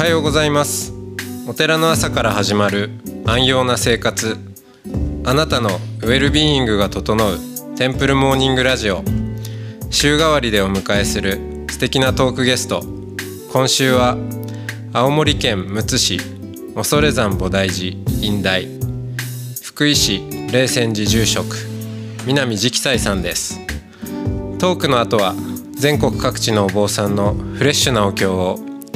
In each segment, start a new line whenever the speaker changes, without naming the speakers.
はようございます。お寺の朝から始まる安養な生活。あなたのウェルビーイングが整うテンプルモーニングラジオ。週替わりでお迎えする素敵なトークゲスト。今週は青森県むつ市恐山菩提寺院大。福井市霊泉寺住職南直斎さんです。トークの後は全国各地のお坊さんのフレッシュなお経を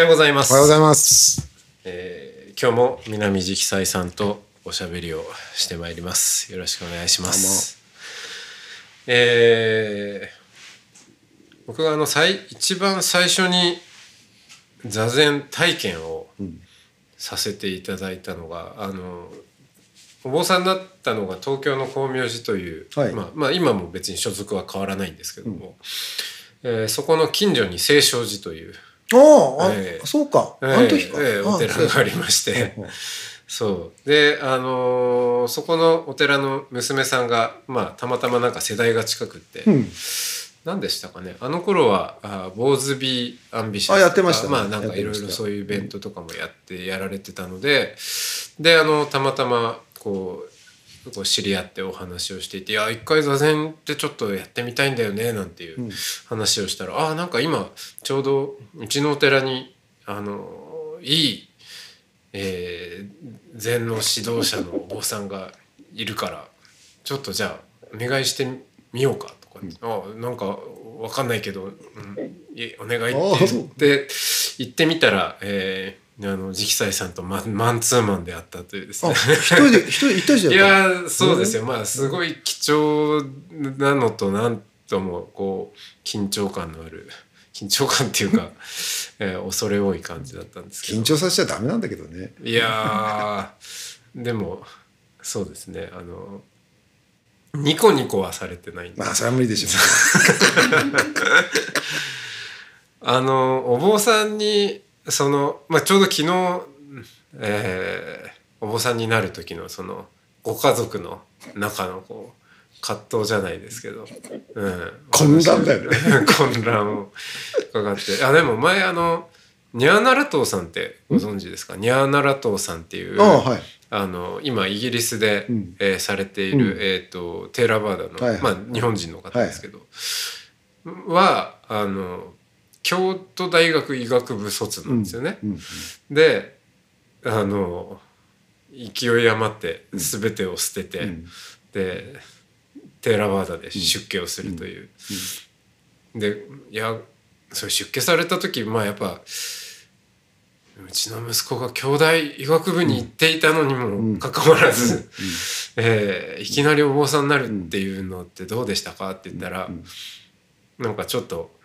ようございます。
おはようございます。
えー今日も南直斎さんとおしゃべりをしてまいります。よろしくお願いします。えー僕があの最一番最初に座禅体験をさせていただいたのが、あのお坊さんだったのが東京の光明寺という、
はい。
まあ、まあ今も別に所属は変わらないんですけども、えーそこの近所に清勝寺という
ああ、あ
ええ。
そうか。
ええ
あの時か。
ええお寺がありまして。そうで あのーそこのお寺の娘さんがまあたまたまなんか世代が近くって、
うん。
何でしたかね。あの頃はあ坊主 be ambitious
あやってましたね。
まあなんかいろいろそういうイベントとかもやってやられてたのでであのたまたまこうこう知り合ってお話をしていて「いや一回座禅ってちょっとやってみたいんだよね」なんていう話をしたら「あなんか今ちょうどうちのお寺にあのいい、えー禅の指導者のお坊さんがいるからちょっとじゃあお願いしてみようか」とか言って「あなんかわかんないけど、うん、お願い」って言って行ってみたら、えーあの直斎さんとマンマンツーマンであったというです
あ、
ね。
一人で、一人、一人じ
い
ゃ
やーそうですよ、まあすごい貴重なのとなんともこう緊張感のある緊張感っていうか、えー恐れ多い感じだったんですけど。
緊張させちゃダメなんだけどね。
いやーでもそうですね。あのニコニコはされてない
まあ、それは無理でしょ
あのお坊さんにその、まあ、ちょうど昨日、えーお坊さんになる時のそのご家族の中のこう葛藤じゃないですけど、うん、
混乱だよね。
混乱を伺って。あでも前あのニャーナラトーさんってご存知ですか？ニャーナラトーさんっていう
はい。
あの今イギリスで、
うん。
えーされている、
うん。
えー、とテーラバーダの、
はいはい。
まあ、日本人の方ですけど、はあの京都大学医学部卒なんですよね。
うん。
であの勢い余って全てを捨てて、
うん。
でテーラバーダで出家をするという。でいやそれ出家された時まあやっぱうちの息子が京大医学部に行っていたのにもかかわらず、えーいきなりお坊さんになるっていうのってどうでしたかって言ったら、なんかちょっと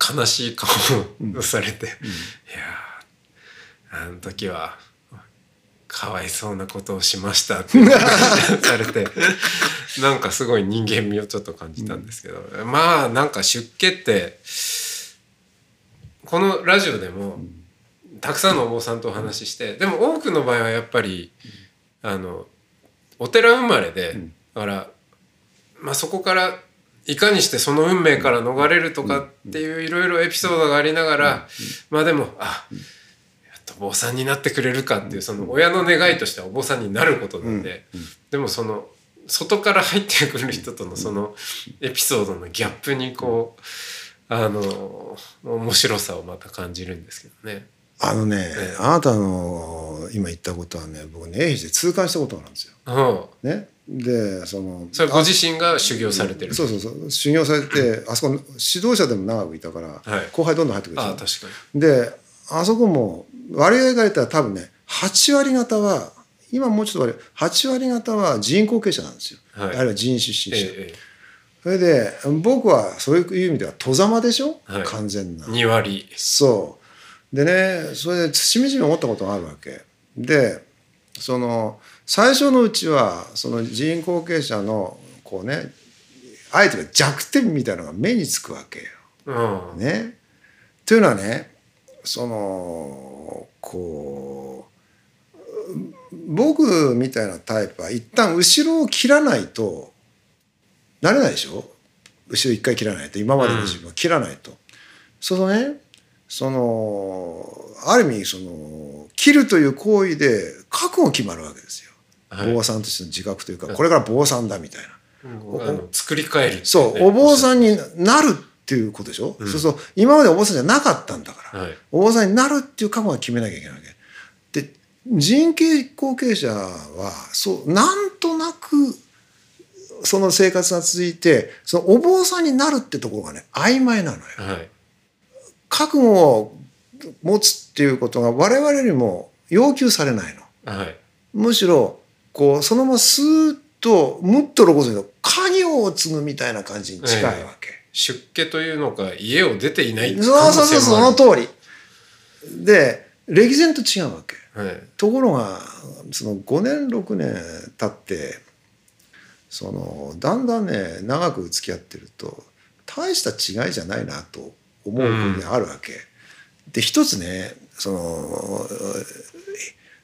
悲しい顔をされて、いやーあの時はかわいそうなことをしましたってされて なんかすごい人間味をちょっと感じたんですけど、まあなんか出家ってこのラジオでもたくさんのお坊さんとお話ししてでも多くの場合はやっぱりあのお寺生まれで、だから、まあ、そこからいかにしてその運命から逃れるとかっていういろいろエピソードがありながら、まあでもあやっとお坊さんになってくれるかっていうその親の願いとしてはお坊さんになることなんで、でもその外から入ってくる人とのそのエピソードのギャップにこうあの面白さをまた感じるんですけどね。
あのね
ええ、
あなたの今言ったことはね、僕ね、永平で痛感したことがあるんですよ。
うん、
ね。で、その。
それご自身が修行されてる。
そうそうそう。修行されて、あそこの指導者でも長くいたから、
はい
後輩どんどん入ってくるでしょ
ああ確かに。
であそこも割合が言ったら多分ね8割方は今もうちょっと割合8割方は人口系者なんですよ、
はい
あるいは人種出身者、
え
それで僕はそういう意味では戸様でしょ、
はい
完全な
え、2割。
そうでねそれでしみじみ思ったことがあるわけでその最初のうちはその人員後継者のこうねあえて弱点みたいなのが目につくわけよ。
うん
ね。というのはねそのこう僕みたいなタイプは一旦後ろを切らないとなれないでしょ？後ろ一回切らないと今までの自分は切らないと。そのねそのある意味その切るという行為で覚悟決まるわけですよ。
はい。
坊さんとしての自覚というかこれから坊さんだみたいな。
うん作り変えるね。
そう、お坊さんになるっていうことでしょ、そうすると今までお坊さんじゃなかったんだから、
はい。
お坊さんになるっていう覚悟は決めなきゃいけないわけ。で人系後継者はそうなんとなくその生活が続いてそのお坊さんになるってところがね曖昧なのよ。
はい
覚悟を持つっていうことが我々にも要求されないの。
はい
むしろこうそのままスーッとむっと露骨に家業を継ぐみたいな感じに近いわけ。
出家というのか家を出ていない
そうそうそうその
と
通り。で歴然と違うわけ。
はい
ところがその5年6年経ってそのだんだんね長く付き合ってると大した違いじゃないなと思う部分があるわけ。で一つねその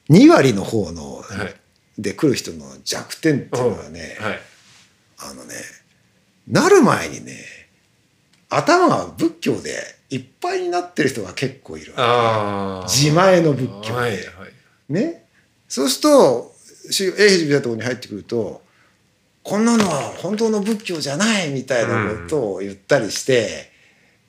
2割の方の、
はい。
で来る人の弱点っていうのはね、
はい。
あのねなる前にね頭が仏教でいっぱいになってる人が結構いる自前の仏教で。
はいはい。
ね。そうするとし永平寺みたいなところに入ってくるとこんなのは本当の仏教じゃないみたいなことを言ったりして、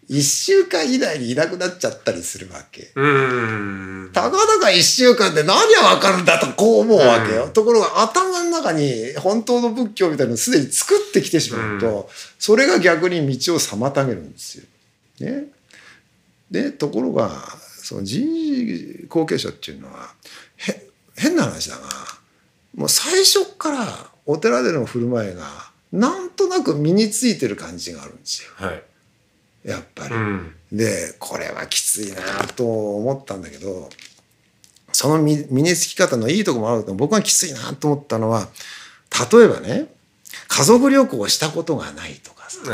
一週間以内にいなくなっちゃったりするわけ。
うーん
たかだか一週間で何がわかるんだとこう思うわけよ。
うん
ところが頭の中に本当の仏教みたいなのをすでに作ってきてしまうと、それが逆に道を妨げるんですよ。ね。でところがその人事後継者っていうのはへ変な話だがもう最初からお寺での振る舞いがなんとなく身についてる感じがあるんですよ
はい
やっぱり。
うん。
でこれはきついなと思ったんだけどその身身につき方のいいところもあるけど僕がきついなと思ったのは例えばね家族旅行をしたことがないとかさ。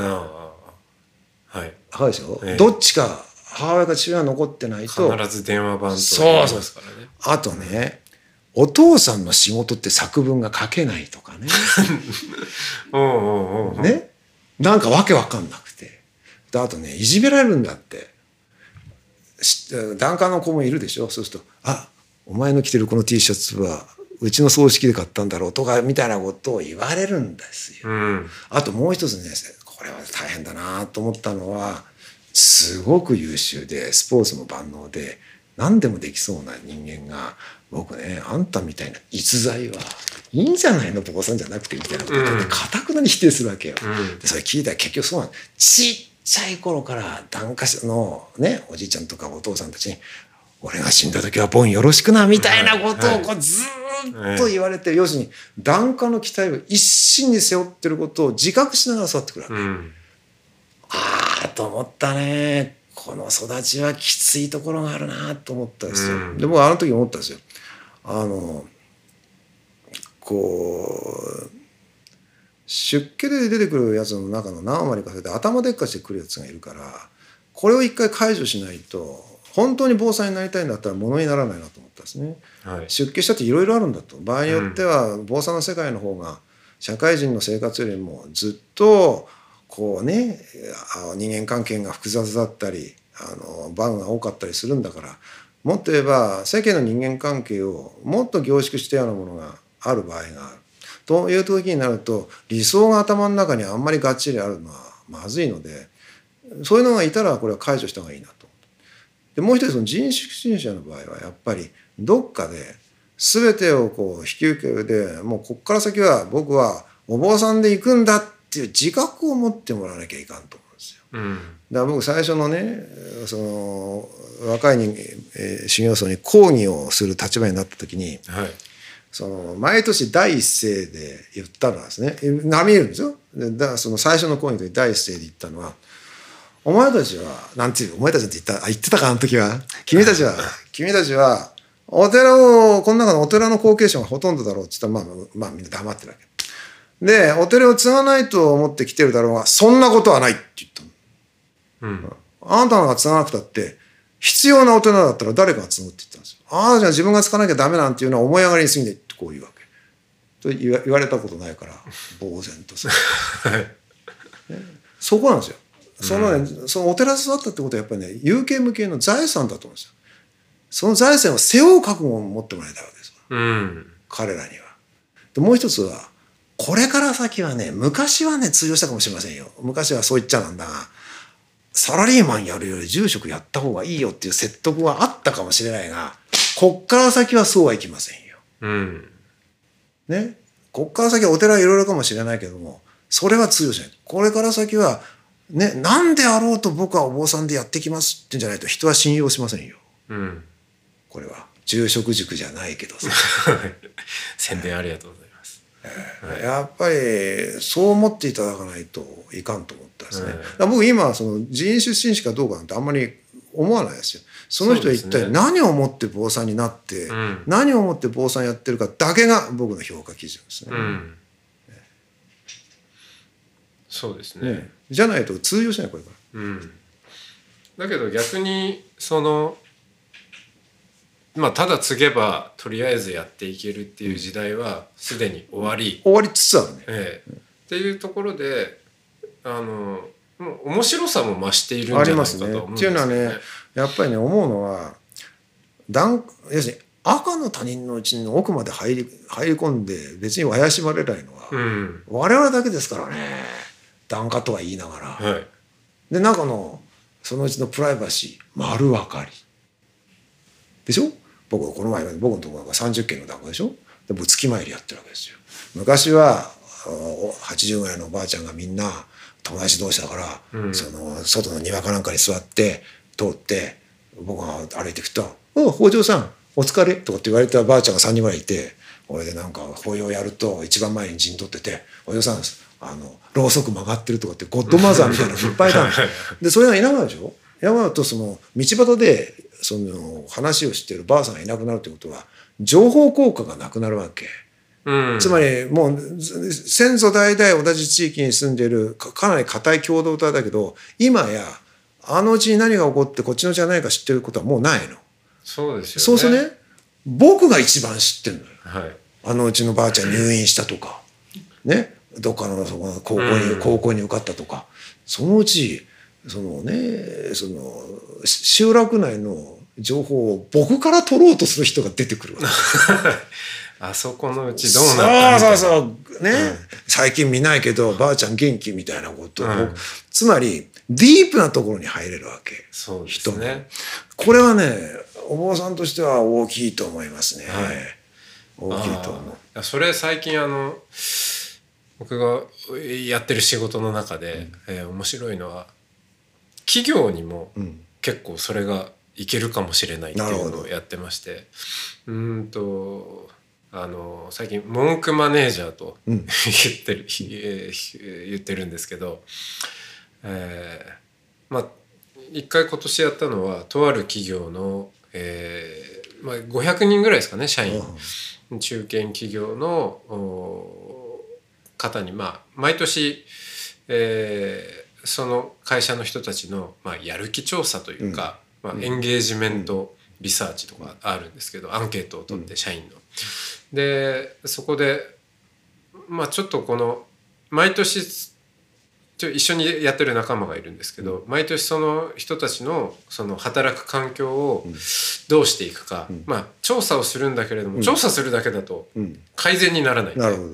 はい。
そうでしょ、
ええ。
どっちか母親か父親が残ってないと
必ず電話番と
そう
言いますからね
あとねお父さんの仕事って作文が書けないとかね。
うんうんうん。
ね？なんかわけわかんなくてであとねいじめられるんだって。し檀家の子もいるでしょ？そうすると「あお前の着てるこの T シャツはうちの葬式で買ったんだろう」とかみたいなことを言われるんですよ。
うん。
あともう一つねこれは大変だなと思ったのはすごく優秀でスポーツも万能で何でもできそうな人間が僕ねあんたみたいな逸材はいいんじゃないの？坊さんじゃなくてみたいなこと言ってかたくなに否定するわけよ。
うん。
でそれ聞いたら結局そうなのちっちゃい頃から檀家のねおじいちゃんとかお父さんたちに「俺が死んだ時はボンよろしくな」みたいなことをこうずっと言われて、要するに檀家の期待を一心に背負ってることを自覚しながら育ってくるわけ。
うん
ああと思ったねこの育ちはきつい。ところがあるなと思ったんですよ。
うん
で僕はあの時思ったんですよ。あのこう出家で出てくるやつの中の何割かそれで頭でっかちで来るやつがいるからこれを一回解除しないと本当に坊さんになりたいんだったらものにならないなと思ったんですね。
はい
出家したっていろいろあるんだと場合によっては坊さんの世界の方が社会人の生活よりもずっとこうねあ人間関係が複雑だったりあの番が多かったりするんだからもっと言えば世間の人間関係をもっと凝縮したようなものがある場合がある。という時になると理想が頭の中にあんまりがっちりあるのはまずいのでそういうのがいたらこれは解除した方がいいなと。でもう一つその人種信者の場合はやっぱりどっかで全てをこう引き受けるでもうこっから先は僕はお坊さんで行くんだっていう自覚を持ってもらわなきゃいかんと思うんですよ。
うん
だから僕最初のねその若い人、えー修行僧に講義をする立場になった時に
はい
その毎年第一声で言ったのはですね波いるんですよ。でだその最初の講義の時第一声で言ったのは「お前たちはなんていうお前たちって言ったあ言ってたかあの時は君たちは 君たちはお寺をこの中のお寺の後継者がほとんどだろうって言ったらまあまあみんな黙ってるわけ。でお寺を継がないと思って来てるだろうがそんなことはないって言ったの。
うん
あなたが継がなくたって必要な大人だったら誰かが継ぐって言ったんですよ。ああじゃあ自分が継がなきゃダメなんていうのは思い上がりに過ぎないこう言うわけ。と言わ言われたことないから 呆然とする。そこなんですよ。そのね、そのお寺で育ったってことはやっぱりね有形無形の財産だと思うんですよ。その財産を背負う覚悟を持ってもらいたいわけですよ
うん
彼らには。でもう一つはこれから先はね昔はね通用したかもしれませんよ昔はそう言っちゃなんだがサラリーマンやるより住職やった方がいいよっていう説得はあったかもしれないがこっから先はそうはいきませんよ。
うん
ね、こっから先はお寺はいろいろかもしれないけどもそれは通用しない。これから先はね何であろうと僕はお坊さんでやってきますってんじゃないと人は信用しませんよ。
うん。
これは。住職塾じゃないけどさ。
宣伝ありがとうございます。
やっぱりそう思っていただかないといかんと思ったんですね、
うん。
だから僕今その寺院出身者かどうかなんてあんまり思わないですよその人は一体何をもって坊さんになって、
うん。
何をもって坊さんやってるかだけが僕の評価基準ですね。
うん。そうですね。
ねじゃないと通用しないこれから。
うん。だけど逆にそのまあただ継げばとりあえずやっていけるっていう時代はすでに終わり、
終わりつつあるね。
ええ。っていうところであの面白さも増しているん
あ
じゃないか
りますね。
と思うんです
っていうのは
よ
ねやっぱりね思うのは段要するに赤の他人のうちの奥まで入り入り込んで別に怪しまれないのは、
うん。
我々だけですからね。檀家とは言いながら、
はい。
で中のそのうちのプライバシー丸分かり。でしょ？僕この前僕のところが30件の檀家でしょ？で僕月参りやってるわけですよ。昔はあお80ぐらいのおばあちゃんがみんな友達同士だから、
うん。
その外の庭かなんかに座って通って僕が歩いていくと「おう北条さんお疲れ」とかって言われたばあちゃんが3人ぐらいいて俺でなんか法要やると一番前に陣取ってて「お嬢さんあのろうそく曲がってる」とかってゴッドマザーみたいなのいっぱいいたの でそれがいなくなるでしょ？いなくなるとその道端でその話をしてるばあさんがいなくなるってことは情報効果がなくなるわけ。
うん。
つまりもうず先祖代々同じ地域に住んでるかかなり固い共同体だけど今やあのうちに何が起こってこっちのうちが何か知ってることはもうないの。
そうですよね。
そうするとね。僕が一番知ってるのよ。
はい。
あのうちのばあちゃん入院したとか。ね。どっかのそこの高校に、
うん。
高校に受かったとか。そのうちそのねそのし集落内の情報を僕から取ろうとする人が出てくるわけ。
あそこのうちどうなった
そうそうそう。ね、最近見ないけどばあちゃん元気みたいなことを、
うん。
つまりディープなところに入れるわけ。
そうですね。
これはねお坊さんとしては大きいと思いますね、
はい。
大きいと思う。
それ最近あの僕がやってる仕事の中で、えー面白いのは企業にも
うん。
結構それがいけるかもしれないっていうのをやってまして。うーんとあの最近文句マネージャーと
うん。
言ってる、えー言ってるんですけど、えーまあ一回今年やったのはとある企業の、えーまあ、500人ぐらいですかね社員。中堅企業のお方にまあ毎年、えーその会社の人たちの、まあ、やる気調査というか、まあ、エンゲージメントリサーチとかあるんですけど、アンケートを取って社員の。でそこでまあちょっとこの毎年ちょ一緒にやってる仲間がいるんですけど、毎年その人たちのその働く環境をどうしていくか、まあ調査をするんだけれども、調査するだけだと
うん。
改善にならない、
なるほど。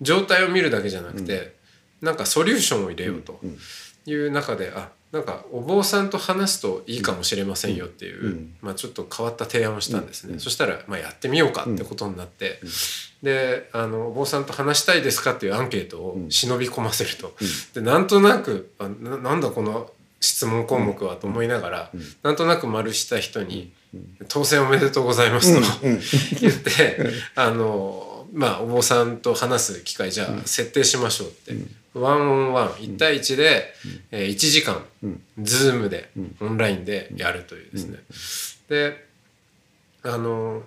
状態を見るだけじゃなくて、なんかソリューションを入れようと
うん。
いう中で、あなんかお坊さんと話すといいかもしれませんよっていう、
うん。
まあ、ちょっと変わった提案をしたんですね、そしたら、まあ、やってみようかってことになって、であの「お坊さんと話したいですか?」っていうアンケートを忍び込ませると、でなんとなくあななんだこの質問項目はと思いながら、なんとなく丸した人に「当選おめでとうございます」と、
うん。
言ってあのまあお坊さんと話す機会じゃあ設定しましょうって、ワンオンワン。1対1で、えー1時間、ズームで、オンラインでやるというですね、であの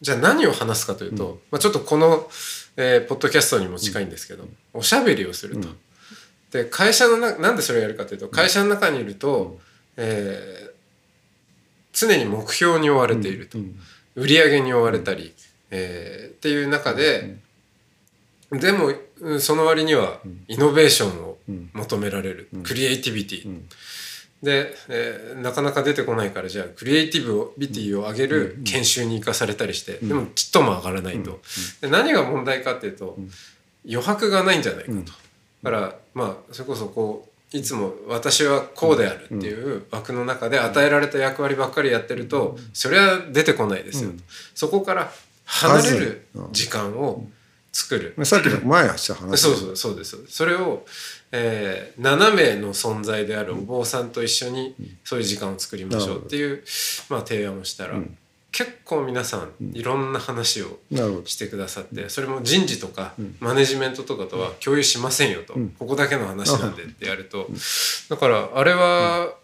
じゃあ何を話すかというと、まあ、ちょっとこの、えーポッドキャストにも近いんですけど、おしゃべりをすると。で会社のななんでそれをやるかというと会社の中にいると、えー常に目標に追われていると、売り上げに追われたり、えーっていう中で、でもうんその割にはイノベーションを求められる、クリエイティビティ、で、えーなかなか出てこないからじゃあクリエイティビティを上げる研修に生かされたりして、でもちっとも上がらないと、で何が問題かっていうと、余白がないんじゃないかと、だからまあそれこそこういつも私はこうであるっていう枠の中で与えられた役割ばっかりやってると、それは出てこないですよ。と、そこから離れる時間を作る、
さっきの前した話。
そうそうそうですそうです。それを、えー、7名の存在であるお坊さんと一緒にそういう時間を作りましょうっていう、まあ、提案をしたら、結構皆さんいろんな話をしてくださってそれも人事とかマネジメントとかとは共有しませんよと、ここだけの話なんでってやると。だからあれは、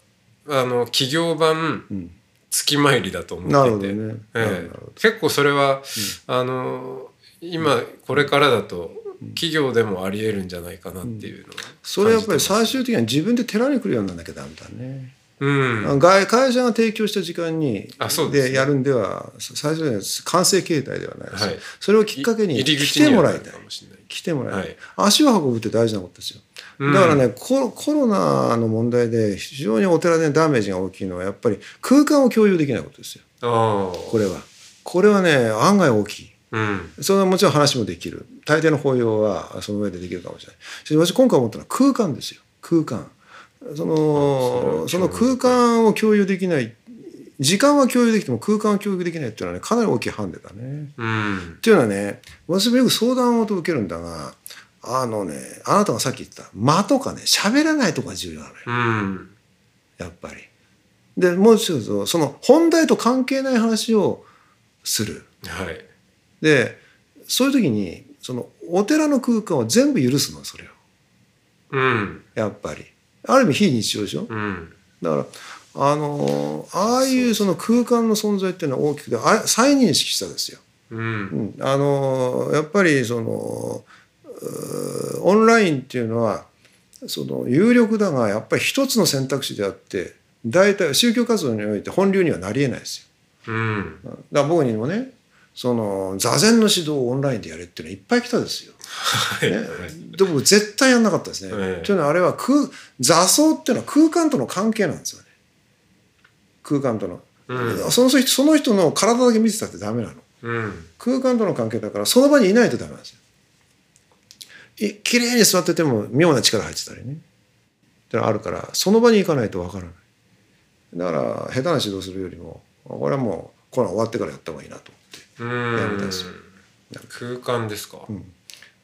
あの企業版月参りだと思っていて、え結構それは、あの今これからだと企業でもありえるんじゃないかなっていうのは
それやっぱり最終的には自分で寺に来るようにならなきゃダメだね。
うん。
外会社が提供した時間に
で
やるんでは最初には完成形態ではないです、
はい。
それをきっかけに来てもらいたい。来てもらいたい、
はい。
足を運ぶって大事なことですよ
うん。
だからね、コロコロナの問題で非常にお寺でダメージが大きいのはやっぱり空間を共有できないことですよ。これは。これはね案外大きい。
うん。
それはもちろん話もできる。大抵の法要はその上でできるかもしれない。私今回思ったのは空間ですよ。空間。そのその空間を共有できない。時間は共有できても空間は共有できないっていうのはねかなり大きいハンデだね。
うん。
っていうのはね私もよく相談を受けるんだがあのねあなたがさっき言った間とかね喋らないとこが重要なのよ。
うん。
やっぱり。でもう一つその本題と関係ない話をする。
はい。
でそういう時にそのお寺の空間を全部許すのそれを。
うん。
やっぱり。ある意味非日常でしょ？
うん。
だからあのああいうその空間の存在っていうのは大きくてあ再認識したですよ。
う
うん。ん、あのやっぱりそのオンラインっていうのはその有力だがやっぱり一つの選択肢であって大体宗教活動において本流にはなりえないですよ。
うん
だから僕にもねその座禅の指導をオンラインでやれっていうのはいっぱい来たですよ。
はい
ね、でも絶対やんなかったですね。
ええ
というのはあれは空座奏っていうのは空間との関係なんですよね。空間との。
うん
その人その人の体だけ見てたってダメなの。
うん
空間との関係だからその場にいないとダメなんですよ。い綺麗に座ってても妙な力入ってたりね。ってのがあるからその場に行かないとわからない。だから下手な指導するよりもこれはもうコロナ終わってからやった方がいいなと思って。
うん
やりたすよ
空間ですか？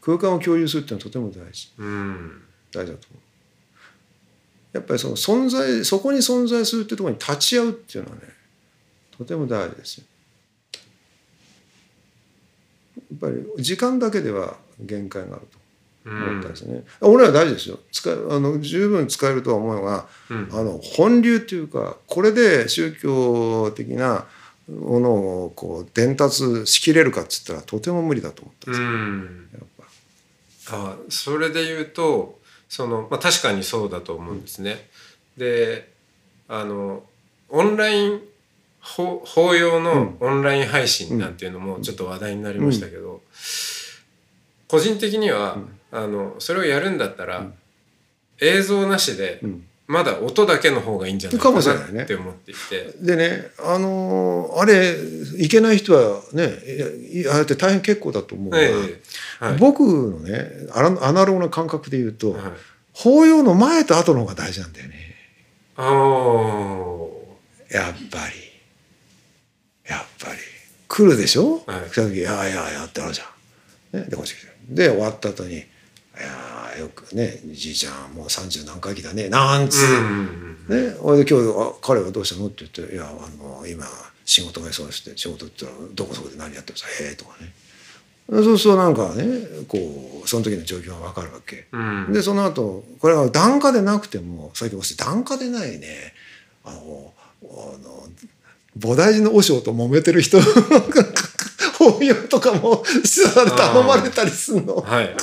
空間を共有するっていうのはとても大事。
うん
大事だと思う。やっぱりその存在そこに存在するっていうところに立ち会うっていうのはねとても大事ですよ。やっぱり時間だけでは限界があると思ったん。ですね。俺は大事ですよ。使えあの十分使えるとは思うが、
うん。
あの本流っていうかこれで宗教的なものをこう伝達しきれるかっつったらとても無理だと思ったんですよ、
うん。
やっぱ。
あそれで言うとその、まあ、確かにそうだと思うんですね。であのオンライン法法要のオンライン配信なんていうのもちょっと話題になりましたけど、個人的には、あのそれをやるんだったら、映像なしで、
ん。
まだ音だけの方がいいんじゃない
か
か
もしれないね
なって思っていて。
でねあのーあれいけない人はねああやって大変結構だと思うが、
ええはい。
僕のねアナログな感覚で言うと、
はい。
法要の前と後の方が大事なんだよね。
あー。
やっぱり。やっぱり。来るでしょ、
はい。
来た時「いやいややってあるじゃん」ね、でこっち来て。で終わった後に「いやよくねじいちゃんもう30何回忌だね」なんつう、
うん
ね、俺で今日あ「彼はどうしたの?」って言って「いやあの今仕事が忙しくて仕事って言ったらどこそこで何やってるさへえ」とかね。そうするとなんかねこうその時の状況が分かるわけ。
うん。
でその後これは檀家でなくてもさっきおっしゃった檀家でないね。あのあの菩提寺の和尚と揉めてる人 法要とかも頼まれたりするの。
はいはい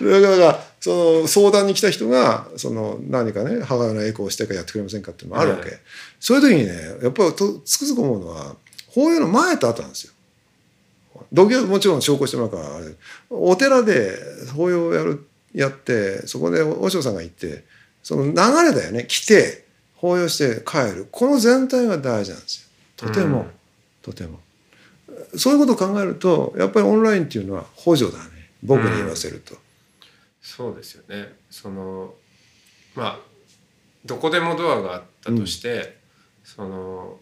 だからその相談に来た人がその何かね母親のエコーをしてからやってくれませんかっていうのもあるわけ、
はい。
そういう時にねやっぱりとつくづく思うのは法要の前と後なんですよ。土下もちろん証拠してもらうからあれ。お寺で法要をやるやってそこで和尚さんが行ってその流れだよね。来て法要して帰る。この全体が大事なんですよ。とても、
うん。
とても。そういうことを考えるとやっぱりオンラインっていうのは補助だね。僕に言わせると。
そうですよね。そのまあどこでもドアがあったとして、その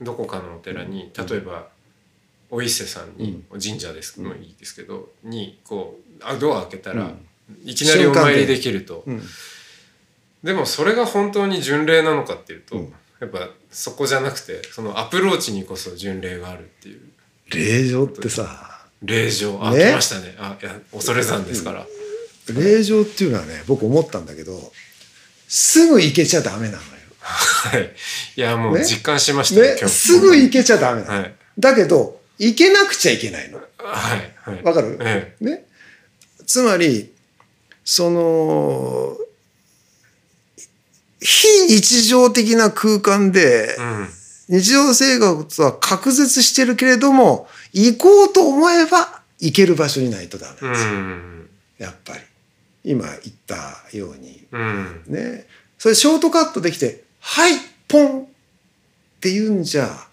どこかのお寺に例えば、お伊勢さんに、神社ですもいいですけどにこうあドア開けたら、
うん。
いきなりお参りできると、
うん。
でもそれが本当に巡礼なのかっていうと、
うん。
やっぱそこじゃなくてそのアプローチにこそ巡礼があるっていう。
霊場ってさ
霊場あ、
ね
来ましたねあいや恐山ですから、
霊場っていうのはね僕思ったんだけどすぐ行けちゃダメなのよ。
はい。いやもう
ね？
実感しましたね
ね？すぐ行けちゃダメなの。
はい。
だけど行けなくちゃいけないの。
はい。はい。
わかる？
え
ね、つまりその非日常的な空間で
えうん。
日常生活は隔絶してるけれども行こうと思えば行ける場所にないとダメですよ、
ん。
やっぱり今言ったように
うん
ねそれショートカットできて「はいポン!」って言うんじゃ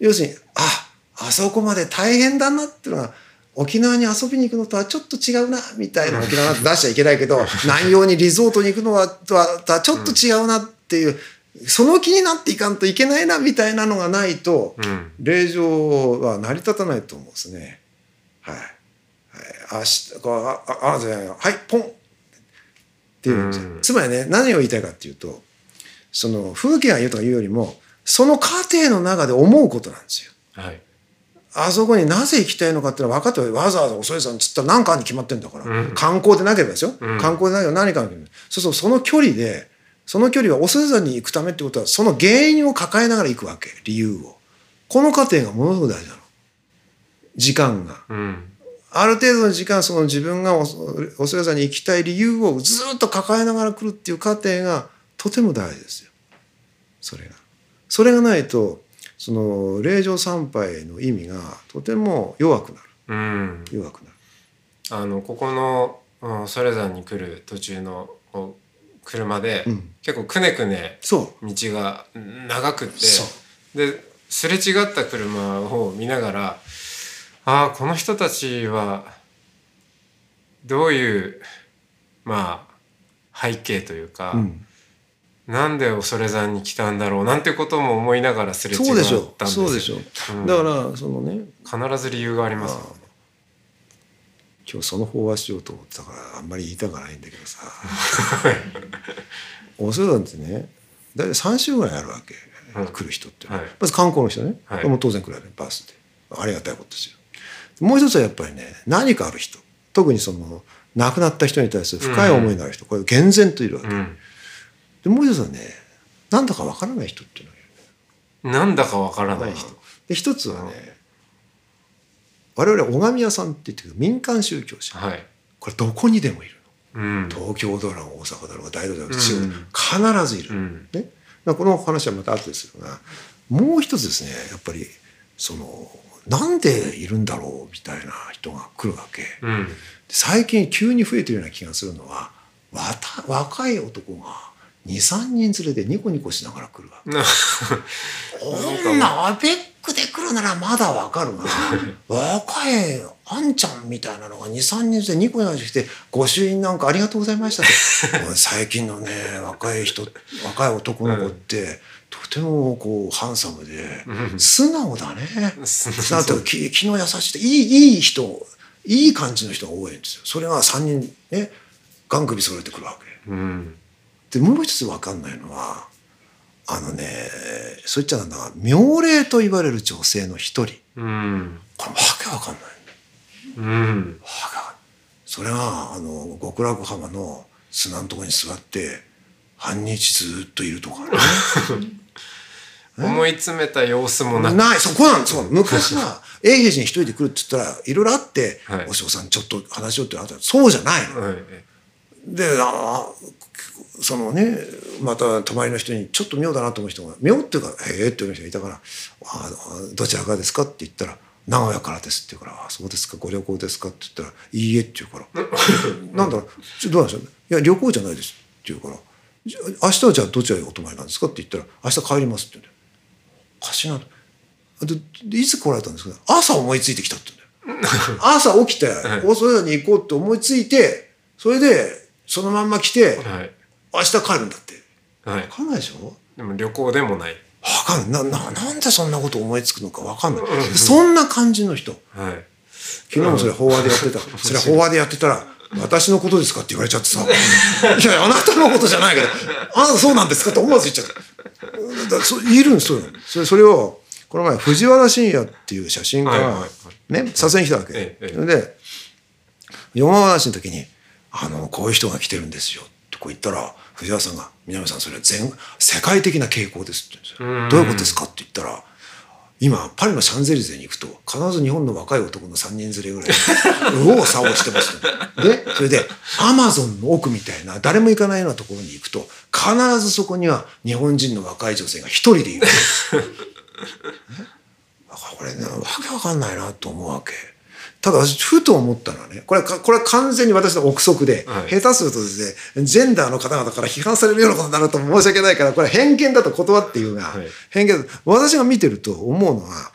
要するにああそこまで大変だなっていうのが沖縄に遊びに行くのとはちょっと違うなみたいな沖縄なんて出しちゃいけないけど 南洋にリゾートに行くのはとはちょっと違うなっていう、その気になっていかんといけないなみたいなのがないと
うん
霊場は成り立たないと思うんですね。はい。はい、あしこうあああじゃないはいポン。っていうんじゃん。
うん。
つまりね何を言いたいかっていうとその風景が言うとか言うよりもその過程の中で思うことなんですよ。
はい。
あそこになぜ行きたいのかっていうのは分かってわざわざ恐山っつったら何かに決まってんだから、
うん。
観光でなければですよ、
うん。
観光でなければ何かそうそうその距離でその距離は恐山に行くためってことはその原因を抱えながら行くわけ。理由を。この過程がものすごく大事なの。時間が。
うん
ある程度の時間その自分が恐山に行きたい理由をずっと抱えながら来るっていう過程がとても大事ですよ。それが。それがないとその霊場参拝の意味がとても弱くなる。
うん。
弱くなる。
あのここのうんそれ山に来る途中の車で、
うん。
結構くねくね
そ
道が長くって
そ
ですれ違った車を見ながらああこの人たちはどういうまあ背景というか、
う、うん、
なんで恐山に来たんだろうなんてことも思いながらすれ違ったんです
そうでしょ
う。ん。
だからそのね。
必ず理由があります。ね
今日その法話しようと思ってたからあんまり言いたくないんだけどさ。恐山ってね大体3週ぐらいあるわけ、
うん。
来る人って、
はい。
まず観光の人ね、
はい。
もう当然来るわけバスで。ありがたいことですよもう一つはやっぱりね何かある人特にその亡くなった人に対する深い思いのある人、これ厳然といるわけ、
うん。
でもう一つはねなんだかわからない人っていうのがいる。
なんだかわからない人。
で一つはね我々拝み屋さんって言ってる民間宗教者。
はい。
これどこにでもいる
うん。
の東京だろう大阪だろうが大道だろうが
うん。
地方だろう必ずいる、
うん。
ね、まあこの話はまた後ですがもう一つですねやっぱりそのなんでいるんだろうみたいな人が来るわけ。
うん
最近急に増えてるような気がするのは若い男が23人連れてニコニコしながら来るわけ。
な
こんなアベックで来るならまだわかるが 若いあんちゃんみたいなのが23人でニコニコして「ご朱印なんかありがとうございました 」最近のね若い人若い男の子って、とてもこうハンサムで
うん。
素直だね。
そ う
だって気気の優しくていいいい人いい感じの人が多いんですよ。それが3人ねガン首揃えてくるわけ。
うん。
でもう一つ分かんないのはあのねそう言っちゃなんだが妙齢と言われる女性の一人。
うん。
これわけわかんない。
うん。
それがあの極楽浜の砂のところに座って半日ずっといるとかね
思い詰めた様子もなく
ないそこなんですそう昔は 永平寺に一人で来るって言ったらいろいろあって
はい「
お嬢さんちょっと話しよう」ってなったらそうじゃないの。
はい
であーそのねまた泊まりの人にちょっと妙だなと思う人が妙っていうか「へえ」って思う人がいたから「あーどちらからですか?」って言ったら「名古屋からです」って言うから「あそうですかご旅行ですか?」って言ったら「いいえ」って言うから「なんだろうどうなんでしょういや旅行じゃないです」って言うから「じゃ明日はじゃあどちらにお泊まりなんですか?」って言ったら「明日帰ります」って言うんだよ。おかしいなと。ででいつ来られたんですか？朝思いついてきたって言うんだよ。朝起きて大阪屋に行こうって思いついてそれでそのまんま来て
はい。
明日帰るんだって。
はい。
分かんないでしょ？
でも旅行でもない。
分かんない。なななんでそんなこと思いつくのか分かんない。そんな感じの人。
はい。
昨日もそれ法話でやってた。それ法話でやってたら「私のことですか?」って言われちゃってさ「いやいやあなたのことじゃないけどあなたそうなんですか?」って思わず言っちゃった。だそういるんですそういうのそれそれをこの前藤原信也っていう写真家がね撮影に来たわけ、
ええ
で山話の時に「あのこういう人が来てるんですよ」ってこう言ったら藤原さんが「南さんそれは全世界的な傾向です」って言うんですよ。どういうことですかって言ったら今パリのシャンゼリゼに行くと必ず日本の若い男の3人連れぐらい右往左往してますよでそれでアマゾンの奥みたいな誰も行かないようなところに行くと必ずそこには日本人の若い女性が一人でいる。これねわけわかんないなと思うわけ。ただ私ふと思ったのはねこれかこれは完全に私の憶測で、
はい。
下手するとですねジェンダーの方々から批判されるようなことになると申し訳ないからこれ偏見だと断っていうが、
はい。
偏見だと私が見てると思うのは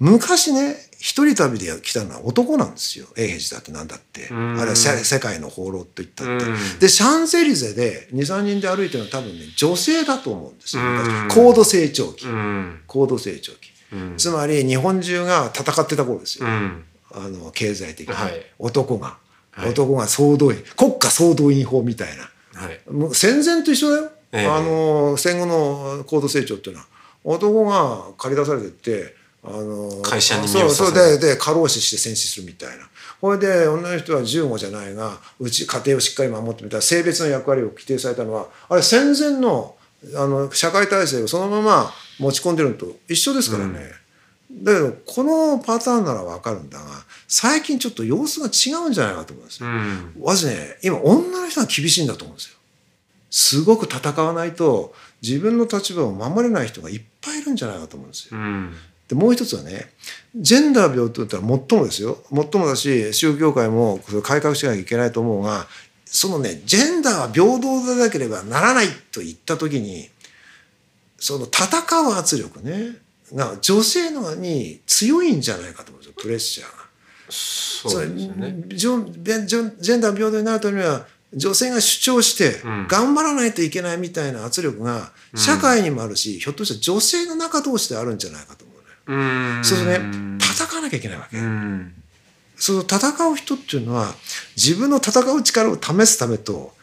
昔ね一人旅で来たのは男なんですよ。永平寺だってなんだって。あ
ん。
るいは世世界の放浪といったって。
うん。
でシャンゼリゼで23人で歩いてるのは多分ね女性だと思うんですよ。高度成長期。
うん。
高度成長期。
うん。
つまり日本中が戦ってた頃ですよ。
うん
あの経済的に、
はい。
男が、
はい。
男が総動員。国家総動員法みたいな。
はい。
もう戦前と一緒だよ、
ええ。
あの戦後の高度成長っていうのは。男が借り出されてってあの
会社に身
そうそうでで過労死して戦死するみたいな。これで女の人は15じゃないがうち家庭をしっかり守ってみたいな性別の役割を規定されたのはあれ戦前のあの社会体制をそのまま持ち込んでるのと一緒ですからね。だけどこのパターンならわかるんだが最近ちょっと様子が違うんじゃないかと思うんですよ。
うん
まずね今女の人が厳しいんだと思うんですよ。すごく戦わないと自分の立場を守れない人がいっぱいいるんじゃないかと思うんですよ。
うん
でもう一つはねジェンダー平等ってのは最もですよ最もだし宗教界も改革しなきゃいけないと思うがそのねジェンダーは平等でなければならないと言った時にその戦う圧力ねが女性のに強いんじゃないかと思うんですよプレッシャーが。
そうですよね
ジジェンダー平等になるためには女性が主張して
うん
頑張らないといけないみたいな圧力が社会にもあるし、ひょっとしたら女性の中同士であるんじゃないかと思うのよ。
うん
そうするとね戦わなきゃいけないわけ。
うん
その戦う人っていうのは自分の戦う力を試すためと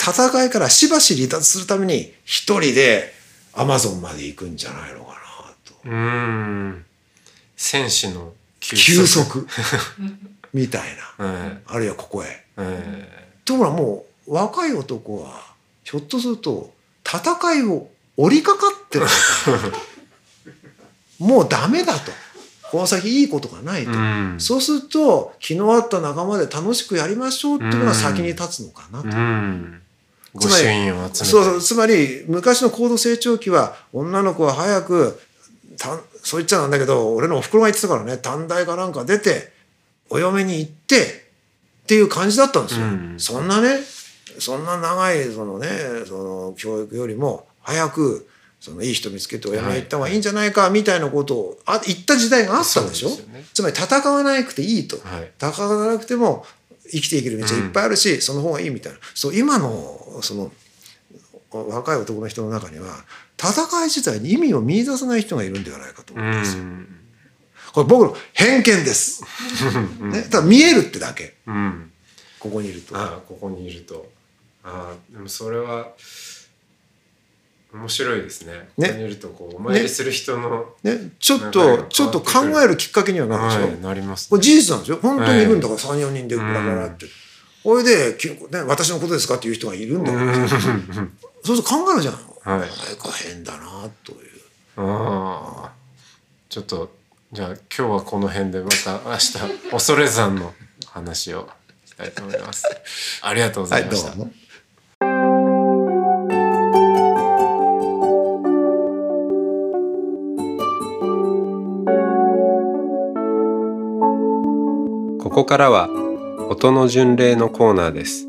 戦いからしばし離脱するために一人でアマゾンまで行くんじゃないのかなと。
うん。戦士の休
休息。みたいな。
はい
あるいはここへ。
え
ところがもう若い男はひょっとすると戦いを折りかかってる。もうダメだと。この先いいことがないと、
うん。
そうすると昨日会った仲間で楽しくやりましょうっていうのが先に立つのかなと。
うん。ご
つまり
朱印を集めて。
そうそう。つまり昔の高度成長期は女の子は早くたそう言っちゃなんだけど俺のおふくろが言ってたからね短大かなんか出てお嫁に行ってっていう感じだったんですよ。
うん。
そんなねそんな長いそのねその教育よりも早くそのいい人見つけてお嫁に行った方がい。いんじゃないかみたいなことをあ言った時代があったんでしょ？
ね。
つまり戦わなくていいと。
はい。
戦わなくても生きていける道はいっぱいあるし、その方がいいみたいな。そう今のその若い男の人の中には戦い自体に意味を見出さない人がいるんではないかと思
う
うんですよ。
ん
これ僕の偏見です。ね、ただ見えるってだけ
うん
ここにいると。
ここにいるとああでもそれは
面白いですね。
ね
ここにいるとこうお参りする人の、
ね、ちょっと
か
ちょっと考えるきっかけにはなるんですよ。
はい、なります、
これ事実なんですよ。本当にいるんだから
は
3、4人でだからって。これで、きね、私のことですかっていう人がいるんだよ。そうすると考えるじゃん。
はい
なんか変だなという。
ああちょっとじゃあ今日はこの辺でまた明日恐山の話をしたいと思います。ありがとうござ
はいい、
ました。
どうも。
ここからは音の巡礼のコーナーです。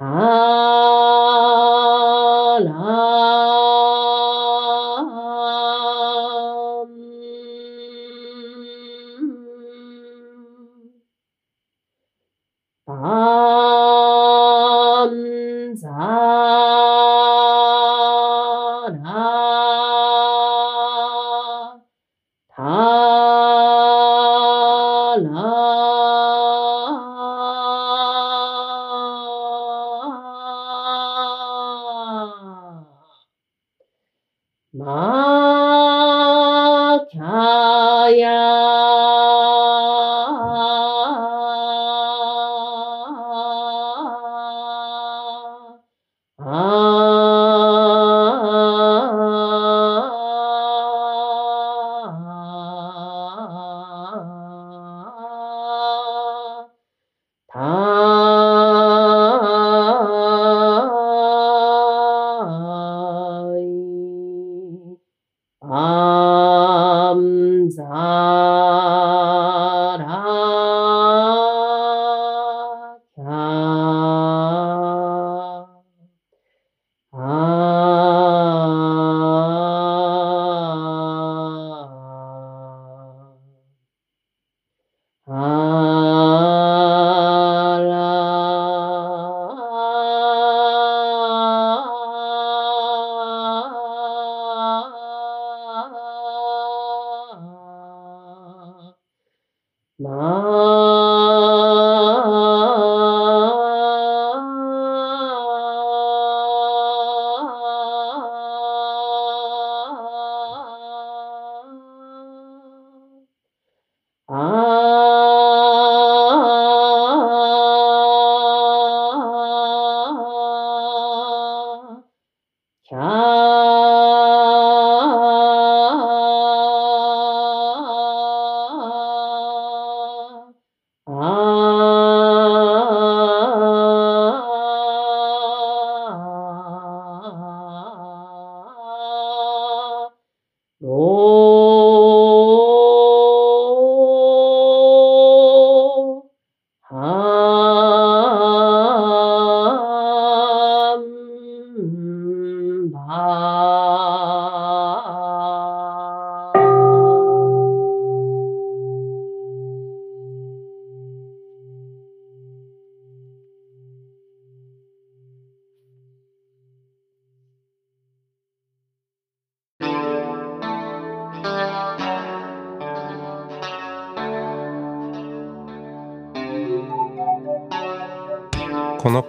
お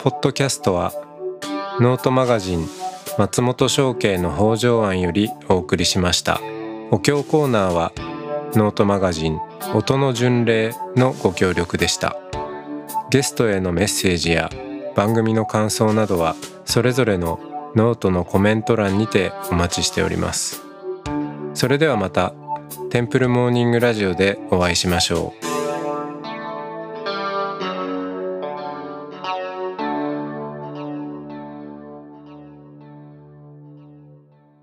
ポッドキャストはノートマガジン松本紹圭の方丈庵よりお送りしました。お経コーナーはノートマガジン音の巡礼のご協力でした。ゲストへのメッセージや番組の感想などはそれぞれのノートのコメント欄にてお待ちしております。それではまたテンプルモーニングラジオでお会いしましょう。